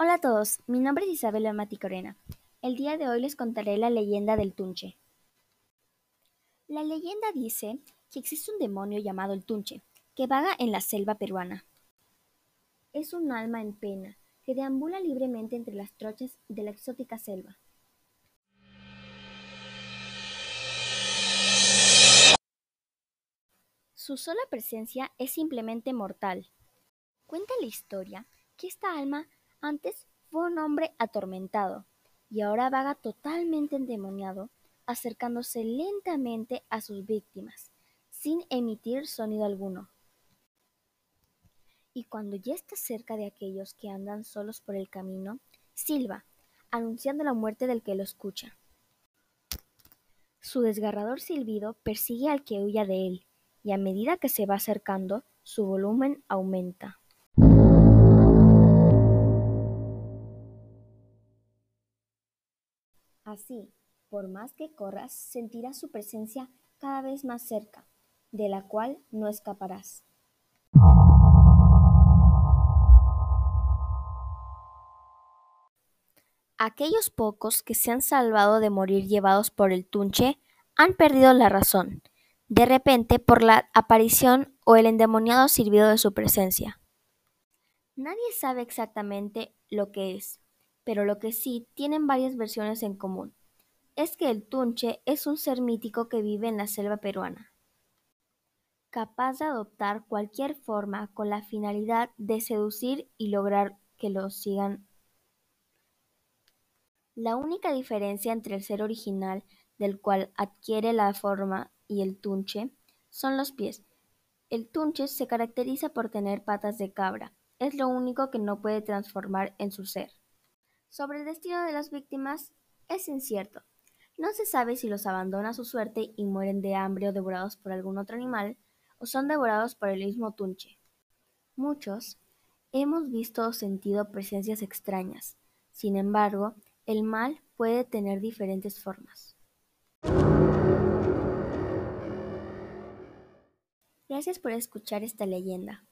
Hola a todos, mi nombre es Isabela Maticorena. El día de hoy les contaré la leyenda del Tunche. La leyenda dice que existe un demonio llamado el Tunche, que vaga en la selva peruana. Es un alma en pena, que deambula libremente entre las trochas de la exótica selva. Su sola presencia es simplemente mortal. Cuenta la historia que esta alma antes fue un hombre atormentado y ahora vaga totalmente endemoniado, acercándose lentamente a sus víctimas, sin emitir sonido alguno. Y cuando ya está cerca de aquellos que andan solos por el camino, silba, anunciando la muerte del que lo escucha. Su desgarrador silbido persigue al que huya de él, y a medida que se va acercando, su volumen aumenta. Así, por más que corras, sentirás su presencia cada vez más cerca, de la cual no escaparás. Aquellos pocos que se han salvado de morir llevados por el tunche han perdido la razón, de repente por la aparición o el endemoniado silbido de su presencia. Nadie sabe exactamente lo que es, pero lo que sí tienen varias versiones en común es que el tunche es un ser mítico que vive en la selva peruana, capaz de adoptar cualquier forma con la finalidad de seducir y lograr que lo sigan. La única diferencia entre el ser original, del cual adquiere la forma, y el tunche son los pies. El tunche se caracteriza por tener patas de cabra, es lo único que no puede transformar en su ser. Sobre el destino de las víctimas es incierto. No se sabe si los abandona su suerte y mueren de hambre o devorados por algún otro animal, o son devorados por el mismo Tunche. Muchos hemos visto o sentido presencias extrañas. Sin embargo, el mal puede tener diferentes formas. Gracias por escuchar esta leyenda.